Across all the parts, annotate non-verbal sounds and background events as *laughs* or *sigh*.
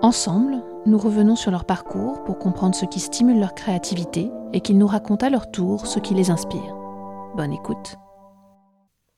Ensemble, nous revenons sur leur parcours pour comprendre ce qui stimule leur créativité et qu'ils nous racontent à leur tour ce qui les inspire. Bonne écoute.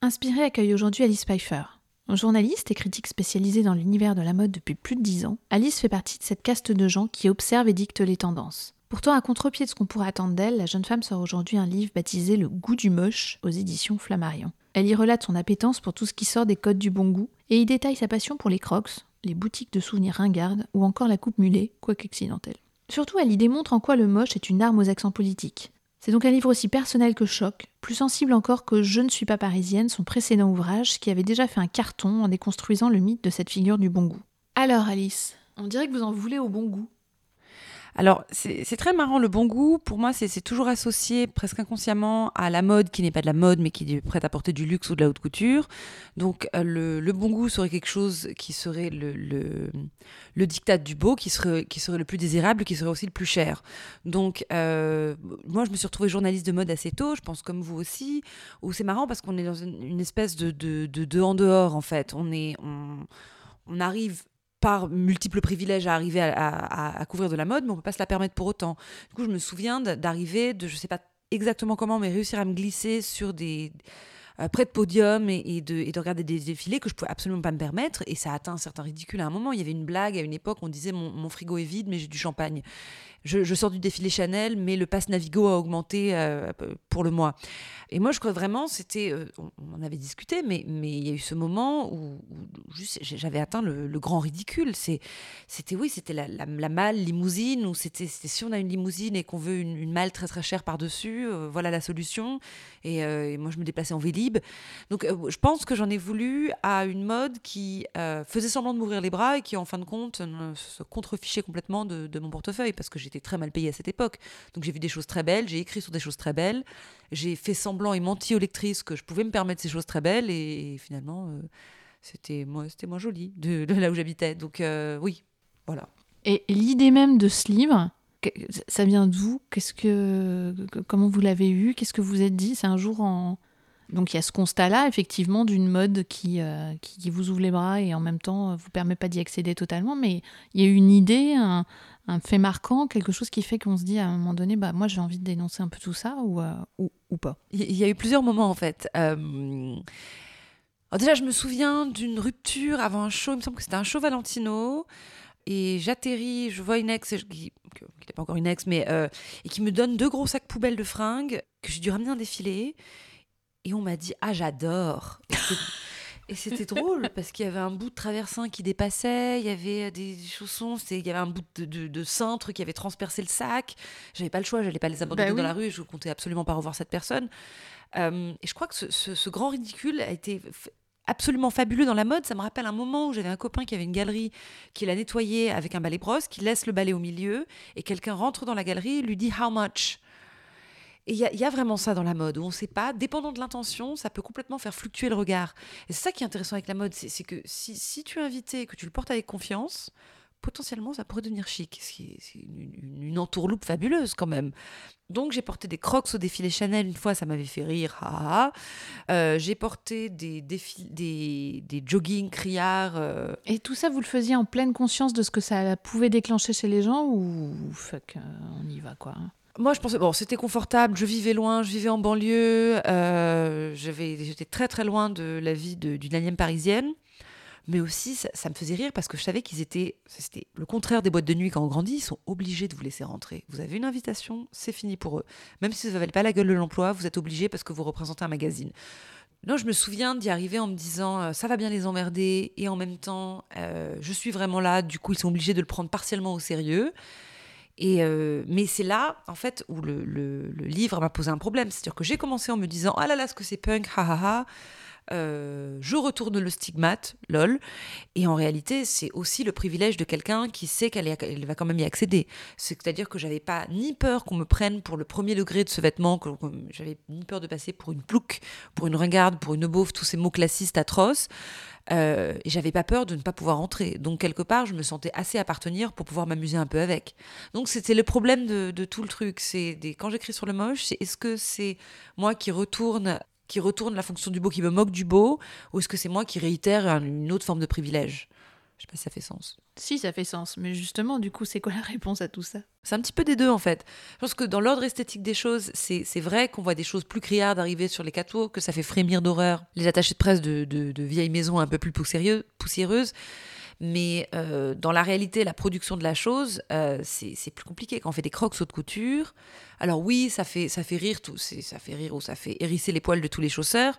Inspiré accueille aujourd'hui Alice Pfeiffer. Journaliste et critique spécialisée dans l'univers de la mode depuis plus de dix ans, Alice fait partie de cette caste de gens qui observent et dictent les tendances. Pourtant, à contre-pied de ce qu'on pourrait attendre d'elle, la jeune femme sort aujourd'hui un livre baptisé Le goût du moche aux éditions Flammarion. Elle y relate son appétence pour tout ce qui sort des codes du bon goût et y détaille sa passion pour les crocs, les boutiques de souvenirs ringardes ou encore la coupe mulet, quoique accidentelle. Surtout, elle y démontre en quoi le moche est une arme aux accents politiques. C'est donc un livre aussi personnel que choc, plus sensible encore que Je ne suis pas parisienne, son précédent ouvrage, qui avait déjà fait un carton en déconstruisant le mythe de cette figure du bon goût. Alors Alice, on dirait que vous en voulez au bon goût. Alors, c'est très marrant, le bon goût, pour moi, c'est toujours associé presque inconsciemment à la mode qui n'est pas de la mode, mais qui est prête à porter du luxe ou de la haute couture. Donc, euh, le, bon goût serait quelque chose qui serait le, le, diktat du beau, qui serait, qui serait le plus désirable, qui serait aussi le plus cher. Donc, euh, moi, je me suis retrouvée journaliste de mode assez tôt, je pense comme vous aussi, où c'est marrant parce qu'on est dans une, espèce de, de, en dehors, en fait. On est... On arrive par multiples privilèges à arriver à, couvrir de la mode, mais on peut pas se la permettre pour autant. Du coup, je me souviens d'arriver, de je sais pas exactement comment, mais réussir à me glisser sur des euh, près de podium et, de, et, de, regarder des défilés que je pouvais absolument pas me permettre et ça a atteint un certain ridicule à un moment. Il y avait une blague à une époque, on disait mon frigo est vide mais j'ai du champagne je, sors du défilé Chanel, mais le pass Navigo a augmenté euh, pour le mois. Et moi, je crois vraiment, c'était, euh, on, en avait discuté, mais mais il y a eu ce moment où, j'avais atteint le, grand ridicule. C'était oui, c'était la, malle limousine, ou c'était, si on a une limousine et qu'on veut une, malle très très chère par dessus, euh, voilà la solution. Et, moi, je me déplaçais en Vélib. Donc, je pense que j'en ai voulu à une mode qui faisait semblant de m'ouvrir les bras et qui, en fin de compte, se contrefichait complètement de, de mon portefeuille parce que j'ai j'étais très mal payée à cette époque. Donc j'ai vu des choses très belles, j'ai écrit sur des choses très belles, j'ai fait semblant et menti aux lectrices que je pouvais me permettre ces choses très belles et, finalement euh, c'était c'était moins joli de, là où j'habitais. Donc euh, oui, voilà. Et l'idée même de ce livre, ça vient d'où? Qu'est-ce que, comment vous l'avez eu? Qu'est-ce que vous êtes dit? C'est un jour en donc il y a ce constat-là, effectivement, d'une mode qui, euh, qui, vous ouvre les bras et en même temps vous permet pas d'y accéder totalement, mais il y a une idée, un, fait marquant, quelque chose qui fait qu'on se dit à un moment donné, bah moi j'ai envie de dénoncer un peu tout ça ou, euh, ou, pas Il y a eu plusieurs moments en fait. Euh, déjà, je me souviens d'une rupture avant un show, il me semble que c'était un show Valentino. Et j'atterris, je vois une ex, qui n'était pas encore une ex, mais euh, et qui me donne deux gros sacs poubelles de fringues que j'ai dû ramener un défilé. Et on m'a dit Ah, j'adore *laughs* Et c'était drôle parce qu'il y avait un bout de traversin qui dépassait, il y avait des chaussons, il y avait un bout de, cintre qui avait transpercé le sac. J'avais pas le choix, j'allais pas les abandonner bah dans la rue, je comptais absolument pas revoir cette personne. Euh, et je crois que ce, grand ridicule a été absolument fabuleux dans la mode. Ça me rappelle un moment où j'avais un copain qui avait une galerie, qui l'a nettoyée avec un balai brosse, qui laisse le balai au milieu, et quelqu'un rentre dans la galerie et lui dit How much? Et il y, a vraiment ça dans la mode, où on ne sait pas, dépendant de l'intention, ça peut complètement faire fluctuer le regard. Et c'est ça qui est intéressant avec la mode, c'est que si, tu es invité, que tu le portes avec confiance, potentiellement ça pourrait devenir chic. C'est une, entourloupe fabuleuse quand même. Donc j'ai porté des crocs au défilé Chanel une fois, ça m'avait fait rire. Euh, j'ai porté des, des, des jogging criards. Euh. Et tout ça, vous le faisiez en pleine conscience de ce que ça pouvait déclencher chez les gens ou fuck, euh, on y va quoi moi, je pensais, bon, c'était confortable, je vivais loin, je vivais en banlieue, euh, j'étais très très loin de la vie d'une alien parisienne, mais aussi ça, me faisait rire parce que je savais qu'ils étaient, c'était le contraire des boîtes de nuit quand on grandit, ils sont obligés de vous laisser rentrer. Vous avez une invitation, c'est fini pour eux. Même si vous n'avez pas la gueule de l'emploi, vous êtes obligés parce que vous représentez un magazine. Non, je me souviens d'y arriver en me disant euh, ça va bien les emmerder et en même temps euh, je suis vraiment là, du coup ils sont obligés de le prendre partiellement au sérieux. Et euh, mais c'est là, en fait, où le, livre m'a posé un problème. C'est-à-dire que j'ai commencé en me disant Ah là là, ce que c'est punk, ha ha ha. Euh, je retourne le stigmate, lol. Et en réalité, c'est aussi le privilège de quelqu'un qui sait qu'elle elle va quand même y accéder. C'est-à-dire que j'avais pas ni peur qu'on me prenne pour le premier degré de ce vêtement, que, j'avais ni peur de passer pour une plouc, pour une ringarde, pour une beauf, tous ces mots classistes atroces. Euh, et j'avais pas peur de ne pas pouvoir entrer. Donc quelque part, je me sentais assez appartenir pour pouvoir m'amuser un peu avec. Donc c'était le problème de, tout le truc. C'est quand j'écris sur le moche, c'est est-ce que c'est moi qui retourne qui retourne la fonction du beau, qui me moque du beau, ou est-ce que c'est moi qui réitère une autre forme de privilège? Je sais pas si ça fait sens. Si, ça fait sens. Mais justement, du coup, c'est quoi la réponse à tout ça? C'est un petit peu des deux, en fait. Je pense que dans l'ordre esthétique des choses, c'est vrai qu'on voit des choses plus criardes arriver sur les cateaux, que ça fait frémir d'horreur. Les attachés de presse de, de, vieilles maisons un peu plus poussiéreuses. Mais euh, dans la réalité, la production de la chose, euh, c'est plus compliqué. Quand on fait des crocs haute couture, alors oui, ça fait, ça fait rire, tout, ça fait rire ou ça fait hérisser les poils de tous les chausseurs.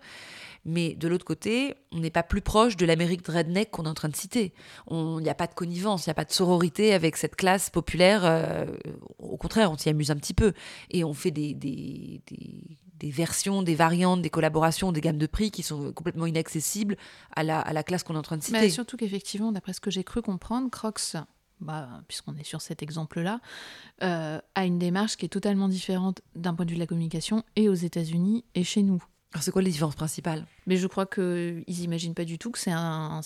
Mais de l'autre côté, on n'est pas plus proche de l'Amérique de redneck qu'on est en train de citer. Il n'y a pas de connivence, il n'y a pas de sororité avec cette classe populaire. Euh, au contraire, on s'y amuse un petit peu. Et on fait des, versions, des variantes, des collaborations, des gammes de prix qui sont complètement inaccessibles à la, à la classe qu'on est en train de citer. Mais surtout qu'effectivement, d'après ce que j'ai cru comprendre, Crocs bah, puisqu'on est sur cet exemple-là, euh, a une démarche qui est totalement différente d'un point de vue de la communication et aux États-Unis et chez nous. Alors c'est quoi les différences principales? Mais je crois qu'ils n'imaginent pas du tout que c'est un,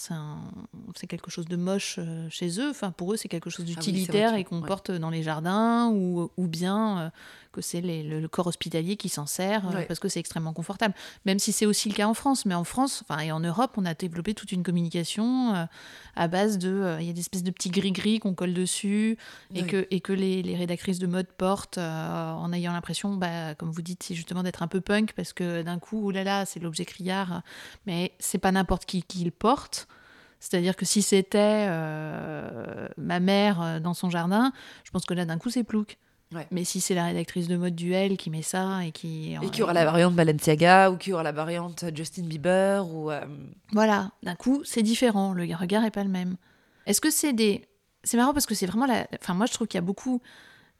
c'est quelque chose de moche euh, chez eux. Enfin, pour eux, c'est quelque chose ah d'utilitaire et qu'on porte dans les jardins ou, ou bien euh, que c'est le, corps hospitalier qui s'en sert euh, parce que c'est extrêmement confortable. Même si c'est aussi le cas en France. Mais en France enfin, et en Europe, on a développé toute une communication euh, à base de. Il y a des espèces de petits gris-gris qu'on colle dessus et, que, et que les, les, rédactrices de mode portent en ayant l'impression, bah, comme vous dites, c'est justement d'être un peu punk parce que d'un coup, oh là là, c'est l'objet criard. Mais c'est pas n'importe qui qui le porte. C'est-à-dire que si c'était ma mère dans son jardin, je pense que là, d'un coup, c'est plouc. Mais si c'est la rédactrice de mode duel qui met ça et qui. Et qui aura la variante Balenciaga ou qui aura la variante Justin Bieber ou. Euh, voilà, d'un coup, c'est différent. Le regard n'est pas le même. Est-ce que c'est des. C'est marrant parce que c'est vraiment la. Enfin, moi, je trouve qu'il y a beaucoup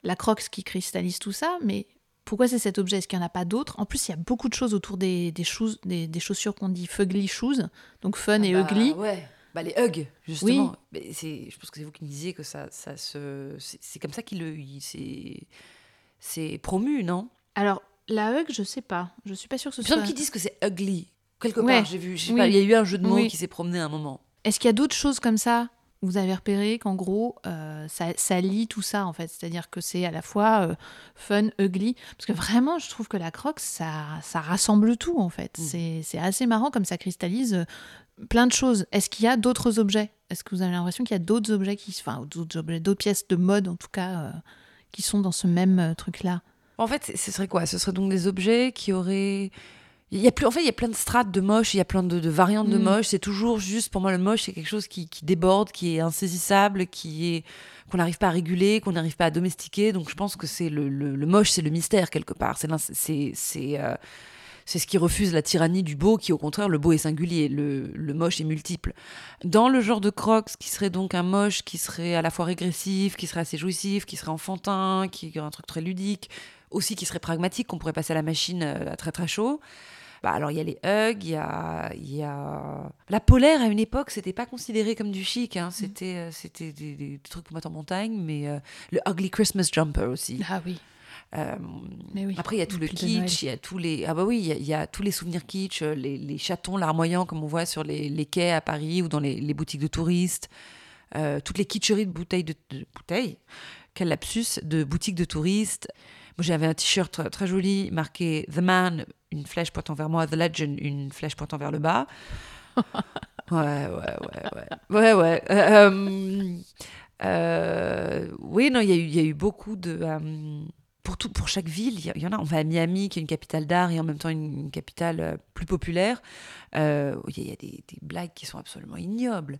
la crocs qui cristallise tout ça, mais pourquoi c'est cet objet? Est-ce qu'il n'y en a pas d'autres? En plus, il y a beaucoup de choses autour des, des, des, chaussures qu'on dit fugly shoes, donc fun ah et bah, ugly. Ouais. Bah, les hugs, justement. Mais c'est, je pense que c'est vous qui me disiez que ça, ça se, c'est, comme ça qu'il le, c'est, promu, non? Alors la hug, je sais pas. Je suis pas sûre que ce soit. qui disent que c'est ugly. Quelque part, j'ai vu. il y a eu un jeu de mots qui s'est promené à un moment. Est-ce qu'il y a d'autres choses comme ça? Vous avez repéré qu'en gros, euh, ça, ça, lie tout ça, en fait. C'est-à-dire que c'est à la fois euh, fun, ugly. Parce que vraiment, je trouve que la croque, ça, ça rassemble tout, en fait. Mm. C'est assez marrant comme ça cristallise euh, plein de choses. Est-ce qu'il y a d'autres objets? Est-ce que vous avez l'impression qu'il y a d'autres objets, qui, enfin, d'autres objets, d'autres pièces de mode, en tout cas, qui sont dans ce même truc-là? En fait, ce serait quoi? Ce serait donc des objets qui auraient il y a plus, en fait, il y a plein de strates de moche, il y a plein de, variantes de mm. moche. C'est toujours juste, pour moi, le moche, c'est quelque chose qui, déborde, qui est insaisissable, qui est qu'on n'arrive pas à réguler, qu'on n'arrive pas à domestiquer. Donc, je pense que c'est le, moche, c'est le mystère quelque part. C'est c'est euh, ce qui refuse la tyrannie du beau, qui au contraire, le beau est singulier, le, le, moche est multiple. Dans le genre de crocs, qui serait donc un moche qui serait à la fois régressif, qui serait assez jouissif, qui serait enfantin, qui aurait un truc très ludique, aussi qui serait pragmatique, qu'on pourrait passer à la machine euh, à très très chaud. Bah, alors il y a les hugs, il y a, y a... La polaire à une époque, c'était pas considéré comme du chic, hein. Mm. c'était, euh, c'était des, trucs pour mettre en montagne, mais euh, le ugly Christmas jumper aussi. Ah oui. mais oui. Après, il y a tout le kitsch, il y a tous les ah bah oui, il y, a, tous les souvenirs kitsch, les, les, chatons larmoyants comme on voit sur les, les quais à Paris ou dans les, les boutiques de touristes, toutes les kitscheries de bouteilles de, de bouteilles, quel lapsus de boutiques de touristes. J'avais un t-shirt très, joli marqué The Man, une flèche pointant vers moi, The Legend, une flèche pointant vers le bas. *laughs* ouais, ouais, ouais, ouais. Ouais, ouais. Euh, euh, oui, non, il y, y, a eu beaucoup de. Euh, pour, tout, pour chaque ville, il y, en a. On va à Miami, qui est une capitale d'art et en même temps une, capitale plus populaire. Il y, a des, des, blagues qui sont absolument ignobles.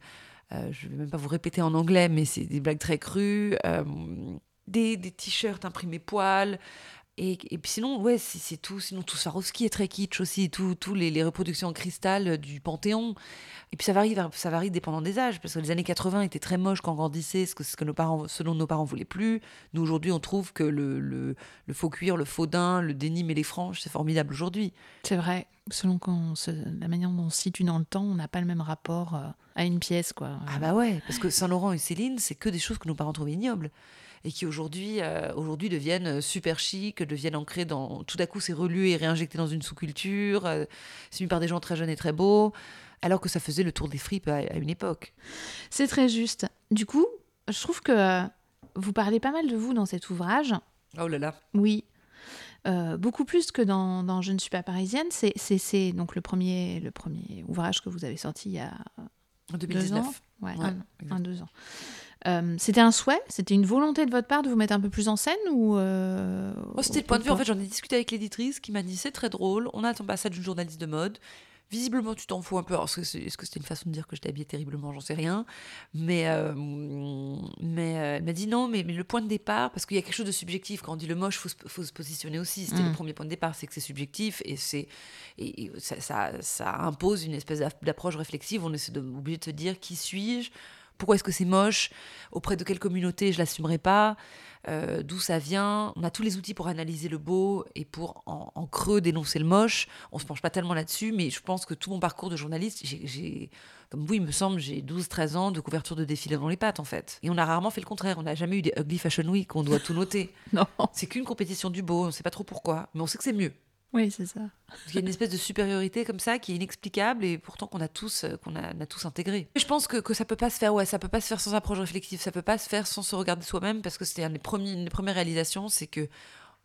je ne vais même pas vous répéter en anglais, mais c'est des blagues très crues des, des t-shirts imprimés poils. Et, et, puis sinon, ouais, c'est tout. Sinon, tout Swarovski est très kitsch aussi. Tous les, les, reproductions en cristal du Panthéon. Et puis ça varie, ça varie dépendant des âges. Parce que les années 80 étaient très moches quand on grandissait, ce que, ce que nos parents, selon nos parents voulaient plus. Nous, aujourd'hui, on trouve que le, le, le, faux cuir, le faux daim, le dénime et les franges, c'est formidable aujourd'hui. C'est vrai. Selon se- la manière dont on se situe dans le temps, on n'a pas le même rapport euh, à une pièce, quoi. Ah bah ouais, parce que Saint-Laurent et Céline, c'est que des choses que nos parents trouvaient ignobles et qui aujourd'hui euh, aujourd'hui deviennent euh, super chic, deviennent ancrées dans... Tout à coup, c'est relu et réinjecté dans une sous-culture, euh, c'est mis par des gens très jeunes et très beaux, alors que ça faisait le tour des fripes à, à une époque. C'est très juste. Du coup, je trouve que euh, vous parlez pas mal de vous dans cet ouvrage. Oh là là. Oui. Euh, beaucoup plus que dans, dans Je ne suis pas parisienne. C'est, donc le premier, le premier ouvrage que vous avez sorti il y a En deux 2019. ans. Ouais, Ouais, un, exact. un, deux ans. Euh, c'était un souhait? C'était une volonté de votre part de vous mettre un peu plus en scène ou euh, c'était le point de vue. En fait, j'en ai discuté avec l'éditrice qui m'a dit c'est très drôle. On a ton passage d'une journaliste de mode. Visiblement, tu t'en fous un peu. Alors, est-ce que c'était une façon de dire que j'étais habillée terriblement? J'en sais rien. Mais, euh, mais elle m'a dit non, mais, mais le point de départ, parce qu'il y a quelque chose de subjectif. Quand on dit le moche, il faut, se- faut se positionner aussi. C'était Mm. le premier point de départ, c'est que c'est subjectif et, c'est, et, et ça, ça, ça impose une espèce d'app- d'approche réflexive. On est de- obligé de se dire qui suis-je? Pourquoi est-ce que c'est moche Auprès de quelle communauté je l'assumerai pas Euh, D'où ça vient On a tous les outils pour analyser le beau et pour en, en creux dénoncer le moche. On se penche pas tellement là-dessus, mais je pense que tout mon parcours de journaliste, j'ai- comme vous, il me semble, j'ai 12-13 ans de couverture de défilé dans les pattes, en fait. Et on a rarement fait le contraire. On n'a jamais eu des Ugly Fashion Week, on doit tout noter. *laughs* Non. C'est qu'une compétition du beau, on sait pas trop pourquoi, mais on sait que c'est mieux. Oui, c'est ça. Il y a une espèce de supériorité comme ça qui est inexplicable et pourtant qu'on a tous euh, qu'on a, tous intégré. Je pense que, que ça peut pas se faire ouais, ça peut pas se faire sans approche réflexive, ça peut pas se faire sans se regarder soi-même parce que c'était une des premières réalisations, c'est que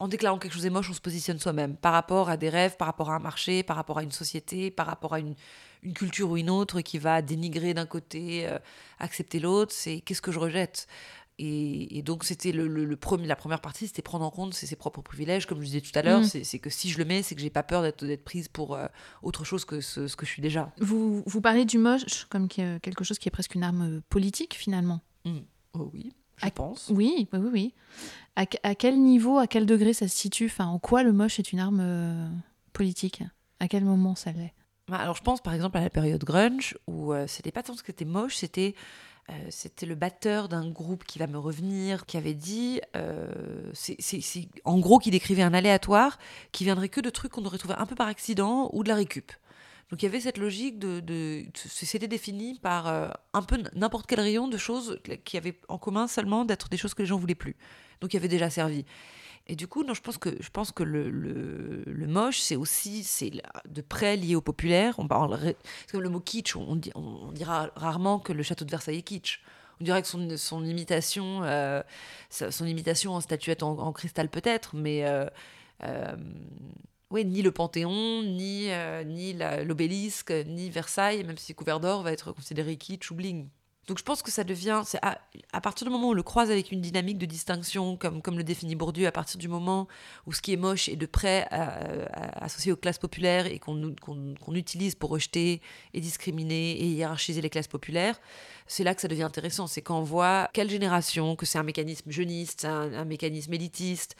en déclarant quelque chose est moche, on se positionne soi-même par rapport à des rêves, par rapport à un marché, par rapport à une société, par rapport à une, une culture ou une autre qui va dénigrer d'un côté, euh, accepter l'autre. C'est qu'est-ce que je rejette? Et, et donc c'était le, le- le premier, la première partie, c'était prendre en compte ses, propres privilèges, comme je disais tout à l'heure. Mm. C'est que si je le mets, c'est que j'ai pas peur d'être prise pour euh, autre chose que ce, ce que je suis déjà. Vous, vous parlez du moche comme euh, quelque chose qui est presque une arme euh, politique finalement. Oh oui, je pense. Oui, oui, oui. oui. À, que- à quel niveau, à quel degré ça se situe? Enfin, En quoi le moche est une arme euh, politique? À quel moment ça l'est? Bah, Alors je pense par exemple à la période grunge où euh, c'était pas tant ce qui était moche, c'était euh, c'était le batteur d'un groupe qui va me revenir, qui avait dit, euh, c'est en gros, qui décrivait un aléatoire qui viendrait que de trucs qu'on aurait trouvé un peu par accident ou de la récup. Donc il y avait cette logique de, de c'était défini par euh, un peu n'importe quel rayon de choses qui avaient en commun seulement d'être des choses que les gens voulaient plus. Donc il y avait déjà servi. Et du coup, non, je pense que, je pense que le, le, le moche, c'est aussi c'est de près lié au populaire. On c'est comme le mot kitsch, on, dira rarement que le château de Versailles est kitsch. On dirait que son, son imitation, euh, son imitation en statuette en, cristal peut-être, mais euh, euh, oui, ni le Panthéon, ni, ni l'obélisque, ni Versailles, même si couvert d'or, va être considéré kitsch ou bling. Donc je pense que ça devient, à, partir du moment où on le croise avec une dynamique de distinction, comme, le définit Bourdieu, à partir du moment où ce qui est moche est de près à- à- associé aux classes populaires et qu'on utilise pour rejeter et discriminer et hiérarchiser les classes populaires, c'est là que ça devient intéressant. C'est quand on voit quelle génération, que c'est un mécanisme jeuniste, un, un mécanisme élitiste,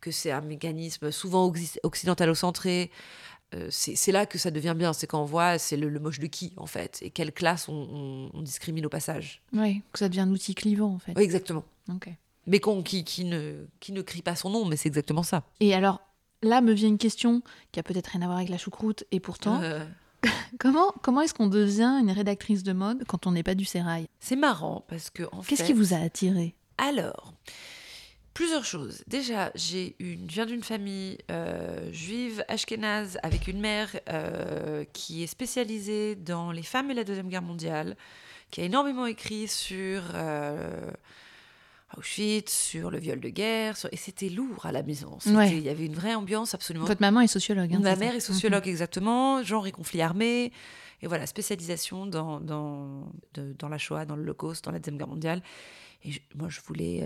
que c'est un mécanisme souvent occi- occidentalocentré. Euh, c'est là que ça devient bien. C'est quand on voit c'est le, le moche de qui, en fait, et quelle classe on, on- on discrimine au passage. Oui, que ça devient un outil clivant en fait. Oui, exactement. Ok. Mais qui, qui, ne, qui ne crie pas son nom, mais c'est exactement ça. Et alors, là me vient une question qui a peut-être rien à voir avec la choucroute, et pourtant, Euh, *laughs* comment, comment est-ce qu'on devient une rédactrice de mode quand on n'est pas du sérail? C'est marrant parce que en Qu'est-ce fait, qui vous a attiré? Alors, plusieurs choses. Déjà, j'ai une, je viens d'une famille euh, juive ashkénaze avec une mère euh, qui est spécialisée dans les femmes et la Deuxième Guerre mondiale, qui a énormément écrit sur euh, Auschwitz, sur le viol de guerre, sur- et c'était lourd à la maison. Ouais. Il y avait une vraie ambiance absolument Votre maman est sociologue. hein, Ma mère ça est sociologue, exactement, genre et conflit armé. Et voilà, spécialisation dans, dans, de- dans la Shoah, dans l'Holocauste, dans la Deuxième Guerre mondiale. Et je- moi, je voulais.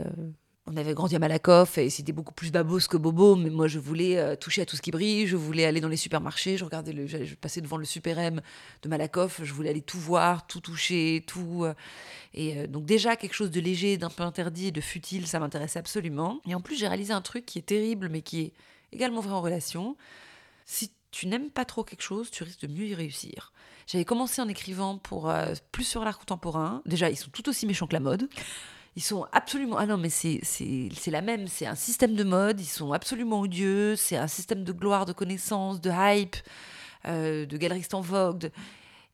On avait grandi à Malakoff et c'était beaucoup plus babos que bobo, mais moi, je voulais euh, toucher à tout ce qui brille. Je voulais aller dans les supermarchés. Je regardais le. Je passais devant le Super M de Malakoff. Je voulais aller tout voir, tout toucher, tout. euh, et euh, donc, déjà, quelque chose de léger, d'un peu interdit de futile, ça m'intéressait absolument. Et en plus, j'ai réalisé un truc qui est terrible, mais qui est également vrai en relation si tu n'aimes pas trop quelque chose, tu risques de mieux y réussir. J'avais commencé en écrivant pour plus sur l'art contemporain. Déjà, ils sont tout aussi méchants que la mode. Ils sont absolument. Ah non, mais c'est la même. C'est un système de mode. Ils sont absolument odieux. C'est un système de gloire, de connaissance, de hype. euh, de galeristes en vogue.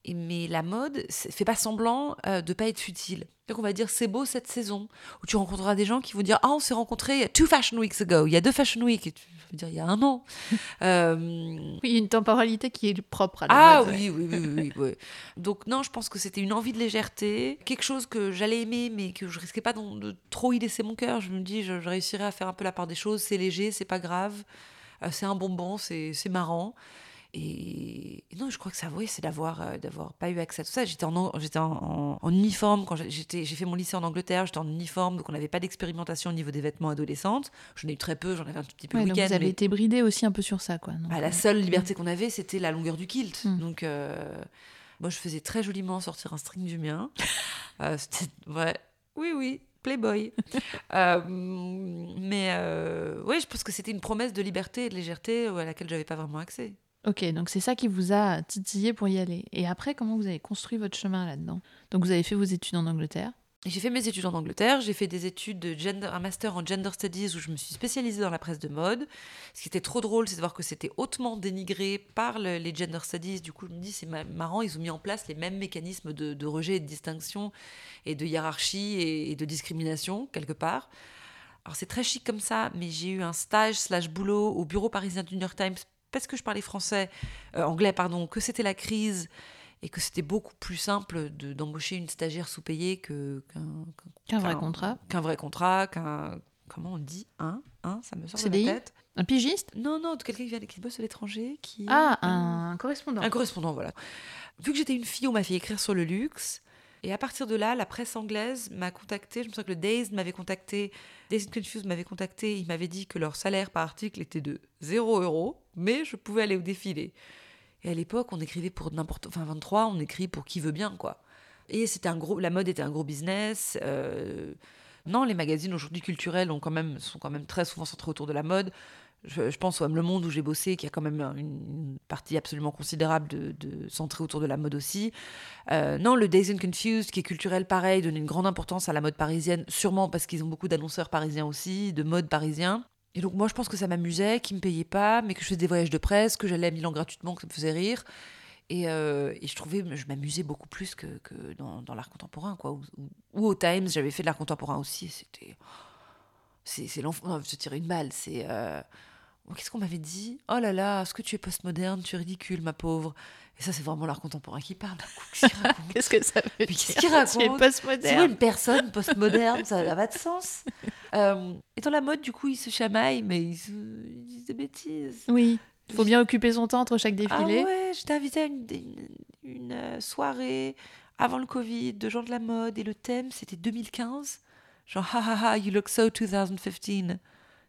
Mais la mode fait pas semblant euh, de pas être futile. Donc on va dire c'est beau cette saison où tu rencontreras des gens qui vont dire ah on s'est rencontrés il y a two fashion weeks ago, il y a deux fashion weeks, et tu dire il y a un an. *laughs* Euh, Oui, une temporalité qui est propre à la ah mode. oui, oui, oui, oui, oui, *laughs* oui. Donc non, je pense que c'était une envie de légèreté, quelque chose que j'allais aimer, mais que je risquais pas de, trop y laisser mon cœur. Je me dis, je, je réussirai à faire un peu la part des choses. C'est léger, c'est pas grave, euh, c'est un bonbon, c'est c'est marrant. Et, et non, je crois que ça, oui, c'est d'avoir euh, d'avoir pas eu accès à tout ça. J'étais en, en- j'étais en, en- en uniforme quand j'ai- j'étais, j'ai fait mon lycée en Angleterre. J'étais en uniforme, donc on n'avait pas d'expérimentation au niveau des vêtements adolescentes. J'en ai eu très peu, j'en avais un tout petit peu Ouais, le week-end. vous avez mais- été bridé aussi un peu sur ça, quoi. donc, bah, la seule liberté qu'on avait, c'était la longueur du kilt. Mm. Donc, euh, moi, je faisais très joliment sortir un string du mien. *laughs* Euh, c'était- ouais. Oui, oui, Playboy. *laughs* Euh, mais euh, oui, je pense que c'était une promesse de liberté et de légèreté à laquelle j'avais pas vraiment accès. Ok, donc c'est ça qui vous a titillé pour y aller. Et après, comment vous avez construit votre chemin là-dedans? Donc vous avez fait vos études en Angleterre. Et J'ai fait mes études en Angleterre, j'ai fait des études de gender, un master en gender studies où je me suis spécialisée dans la presse de mode. Ce qui était trop drôle, c'est de voir que c'était hautement dénigré par le- les gender studies. Du coup, je me dis, c'est ma- marrant, ils ont mis en place les mêmes mécanismes de, de rejet et de distinction et de hiérarchie et, et de discrimination, quelque part. Alors c'est très chic comme ça, mais j'ai eu un stage slash boulot au bureau parisien du New York Times parce que je parlais français, euh, anglais, pardon, que c'était la crise et que c'était beaucoup plus simple de- d'embaucher une stagiaire sous-payée qu'un vrai contrat. Qu'un vrai contrat, qu'un. Comment on dit Un Un Ça me sort de CDI? la tête. Un pigiste Non, non, de quelqu'un qui, vient, qui bosse à l'étranger. qui Ah, un correspondant. un correspondant, voilà. Vu que j'étais une fille, on m'a fait écrire sur le luxe. Et à partir de là, la presse anglaise m'a contacté. Je me souviens que le Dazed m'avait contacté. Dazed Confused m'avait contacté. Il m'avait dit que leur salaire par article était de 0 euros, mais je pouvais aller au défilé. Et à l'époque, on écrivait pour n'importe. Enfin, 23, on écrit pour qui veut bien, quoi. Et c'était un gros. La mode était un gros business. euh, Non, les magazines aujourd'hui culturels ont quand même, sont quand même très souvent centrés autour de la mode. Je, pense au Le Monde où j'ai bossé, qui a quand même une, une partie absolument considérable de, de centrée autour de la mode aussi. Euh, non, le Days and Confused, qui est culturel pareil, donne une grande importance à la mode parisienne, sûrement parce qu'ils ont beaucoup d'annonceurs parisiens aussi, de mode parisien. Et donc moi, je pense que ça m'amusait, qu'ils me payaient pas, mais que je faisais des voyages de presse, que j'allais à Milan gratuitement, que ça me faisait rire. Et, euh, et je trouvais, je m'amusais beaucoup plus que, que dans, dans l'art contemporain, quoi. Ou, ou- ou au Times, j'avais fait de l'art contemporain aussi, c'était... C'est l'enfant... Non, je te tire une balle, c'est... euh, Qu'est-ce qu'on m'avait dit? Oh là là, est-ce que tu es postmoderne Tu es ridicule, ma pauvre. Et ça, c'est vraiment l'art contemporain qui parle. Qu'est-ce *laughs* que ça veut dire qu'est-ce qu'il raconte C'est une personne postmoderne? Ça n'a pas de sens. *laughs* Euh, et dans la mode, du coup, ils se chamaillent, mais ils, se- ils disent des bêtises. Oui, il faut bien occuper son temps entre chaque Ah défilé. ouais, j'étais invitée à une, une, une, euh, soirée avant le Covid de gens de la mode et le thème c'était 2015. Genre, ha ha ha, you look so 2015.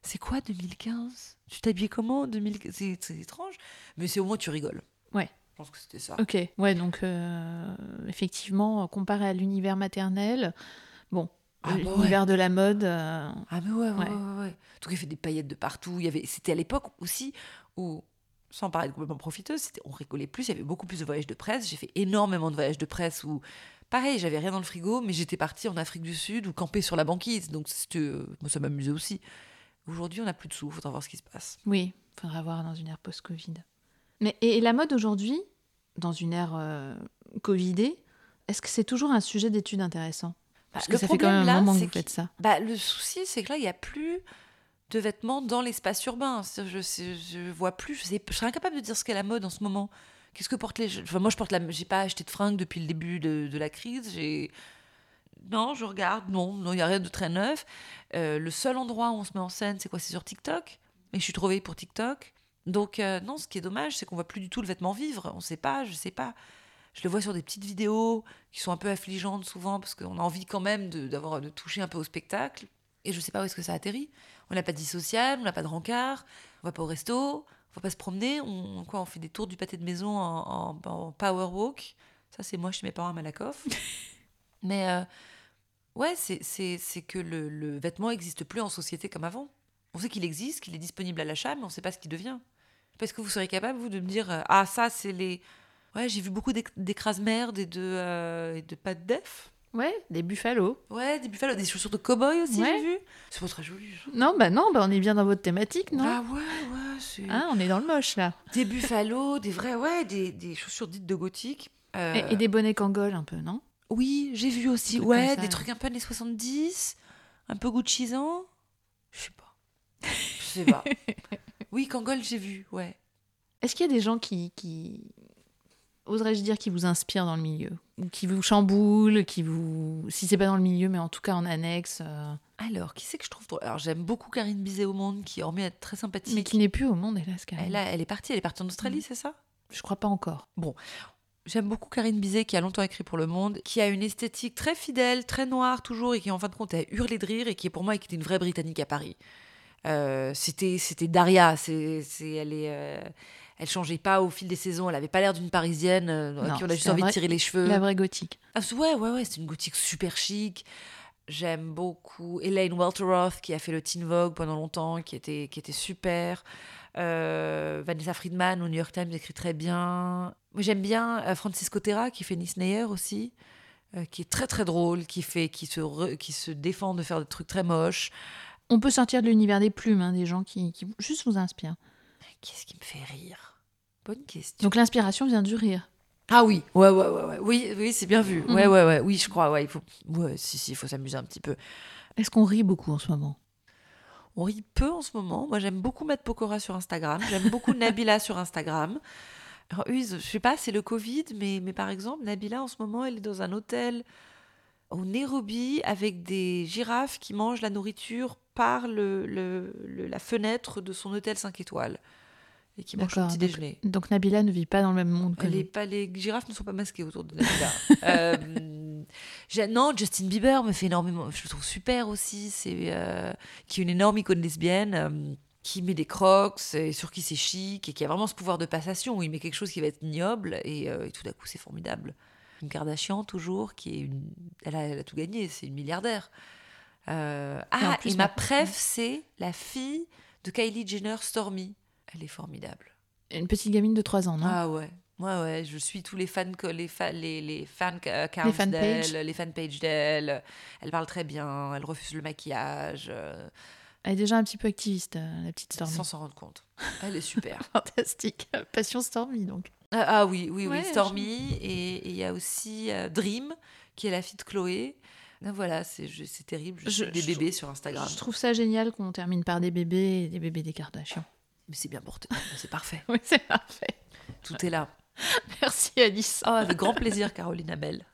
C'est quoi 2015 Tu t'habillais comment? en 2015 C'est c'est étrange, mais c'est au moins tu rigoles. Ouais. Je pense que c'était ça. Ok, ouais, donc euh, effectivement, comparé à l'univers maternel, bon, Ah bah ouais. l'univers de la mode, euh, Ah mais ouais, ouais, Ouais. ouais. ouais, ouais. Donc il fait des paillettes de partout. Il y avait, c'était à l'époque aussi où, sans paraître complètement profiteuse, c'était, on rigolait plus. Il y avait beaucoup plus de voyages de presse. J'ai fait énormément de voyages de presse où, pareil, j'avais rien dans le frigo, mais j'étais partie en Afrique du Sud ou camper sur la banquise. Donc c'était, euh, moi ça m'amusait aussi. Aujourd'hui, on n'a plus de sous. Faudra voir ce qui se passe. oui, faudra voir dans une ère post-Covid. Mais et, et la mode aujourd'hui, dans une ère euh, Covidée, est-ce que c'est toujours un sujet d'étude intéressant? Parce que le ça fait quand même un là, moment que vous faites ça. Bah, le souci, c'est que là, il n'y a plus de vêtements dans l'espace urbain. Je, sais- je vois plus, je, sais, je serais incapable de dire ce qu'est la mode en ce moment. Qu'est-ce que portent les jeunes? Enfin, Moi, je porte la, j'ai pas acheté de fringues depuis le début de, de la crise. J'ai non, je regarde, non, non, il y a rien de très neuf. Euh, le seul endroit où on se met en scène, c'est quoi? C'est sur TikTok? Mais je suis trop vieille pour TikTok. Donc euh, non, ce qui est dommage, c'est qu'on voit plus du tout le vêtement vivre. On sait pas, je sais pas. Je le vois sur des petites vidéos qui sont un peu affligeantes souvent parce qu'on a envie quand même de, d'avoir, de toucher un peu au spectacle. Et je sais pas où est-ce que ça atterrit. On n'a pas de vie sociale, on n'a pas de rencard, on va pas au resto, on va pas se promener. On, quoi, on fait des tours du pâté de maison en, en- en power walk. Ça, c'est moi chez mes parents à Malakoff. *laughs* Mais euh, ouais, c'est, c'est, c'est que le, le vêtement n'existe plus en société comme avant. On sait qu'il existe, qu'il est disponible à l'achat, mais on ne sait pas ce qu'il devient. Est-ce que vous serez capable, vous, de me dire euh, Ah, ça, c'est les. Ouais, j'ai vu beaucoup d'éc- d'écrase-merde et de, euh, et de pas de def. Ouais, des buffalo. Ouais, des buffalo, des chaussures de cow-boy aussi, Ouais. j'ai vu. C'est pas très joli. ça. Non, bah non, bah on est bien dans votre thématique, non? Ah ouais, ouais, c'est Hein, On est dans le moche là. des buffalo, des vrais, ouais, des, des chaussures dites de gothique. Euh, Et, et des bonnets Kangol un peu, non? Oui, j'ai vu aussi. Ouais, des trucs un peu années 70, un peu Guccisant. Je sais pas. Je sais pas. *laughs* oui, Kangol, j'ai vu, ouais. Est-ce qu'il y a des gens qui, qui... oserais-je dire, qui vous inspirent dans le milieu? Ou qui vous chamboulent, qui vous... Si c'est pas dans le milieu, mais en tout cas en annexe, euh, Alors, qui c'est que je trouve Alors, j'aime beaucoup Karine Bizet au monde, qui hormis être très sympathique. mais qui n'est plus au monde, hélas, même. elle, a- elle est partie, elle est partie en Australie, Mm. c'est ça? Je crois pas encore. J'aime beaucoup Karine Bizet, qui a longtemps écrit pour Le Monde, qui a une esthétique très fidèle, très noire toujours, et qui en fin de compte a hurlé de rire, et qui est pour moi qui était une vraie Britannique à Paris. Euh, c'était, c'était Daria, c'est, elle est, euh, elle changeait pas au fil des saisons, elle avait pas l'air d'une Parisienne euh, Non, qui on a juste envie de tirer les cheveux. La vraie gothique. Ah, c'est- ouais, ouais, ouais, c'est une gothique super chic. J'aime beaucoup Elaine Welteroth qui a fait le Teen Vogue pendant longtemps, qui était, qui était super. Euh, Vanessa Friedman au New York Times écrit très bien. J'aime bien euh, Francisco Terra qui fait Nice Nayer aussi, qui est très très drôle, qui fait, qui se, re- qui se défend de faire des trucs très moches. On peut sortir de l'univers des plumes, hein, des gens qui, qui juste vous inspirent. Qu'est-ce qui me fait rire? Bonne question. Donc l'inspiration vient du rire. Ah oui, ouais, ouais, ouais, ouais. oui, oui, c'est bien vu. Ouais, Mhm. ouais, ouais, oui, je crois, ouais, il faut, ouais, si, si, il faut s'amuser un petit peu. Est-ce qu'on rit beaucoup en ce moment? On rit peu en ce moment. Moi, j'aime beaucoup Matt Pokora sur Instagram. J'aime beaucoup *laughs* Nabila sur Instagram. Alors, je sais pas, c'est le Covid, mais, mais par exemple, Nabila, en ce moment, elle est dans un hôtel au Nairobi avec des girafes qui mangent la nourriture par le, le- le- la fenêtre de son hôtel 5 étoiles et qui son D'accord, petit donc- déjeuner. Donc Nabila ne vit pas dans le même monde que nous. pas, les girafes ne sont pas masquées autour de Nabila. *laughs* Euh, non, Justin Bieber me fait énormément. Je le trouve super aussi. C'est euh, qui est une énorme icône lesbienne. euh, qui met des crocs et sur qui c'est chic et qui a vraiment ce pouvoir de passation où il met quelque chose qui va être ignoble et, et tout d'un coup c'est formidable. Une Kardashian toujours qui est une, elle a, elle a tout gagné, c'est une milliardaire. Euh, ah et ma préf c'est la fille de Kylie Jenner Stormy. Elle est formidable. Une petite gamine de 3 ans, non? Ah ouais. Ouais, ouais, je suis tous les fans, que- les, fa- les, les fan euh, accounts fan d'elle, pages. les fanpages d'elle. Elle parle très bien, elle refuse le maquillage, euh, Elle est déjà un petit peu activiste, la petite Stormy. sans s'en rendre compte. *laughs* Elle est super. Fantastique. Passion Stormy, donc. ah, ah oui, oui, Ouais, oui, Stormy. Et et il y a aussi euh, Dream, qui est la fille de Chloé. Ah, Voilà, c'est terrible. Je, des je- bébés sur Instagram. Je trouve ça génial qu'on termine par des bébés et des bébés des Kardashians. Mais c'est bien porté, c'est parfait. *laughs* Oui, c'est parfait. Tout est là. *laughs* Merci Alice. Oh, avec grand plaisir, Caroline Abel.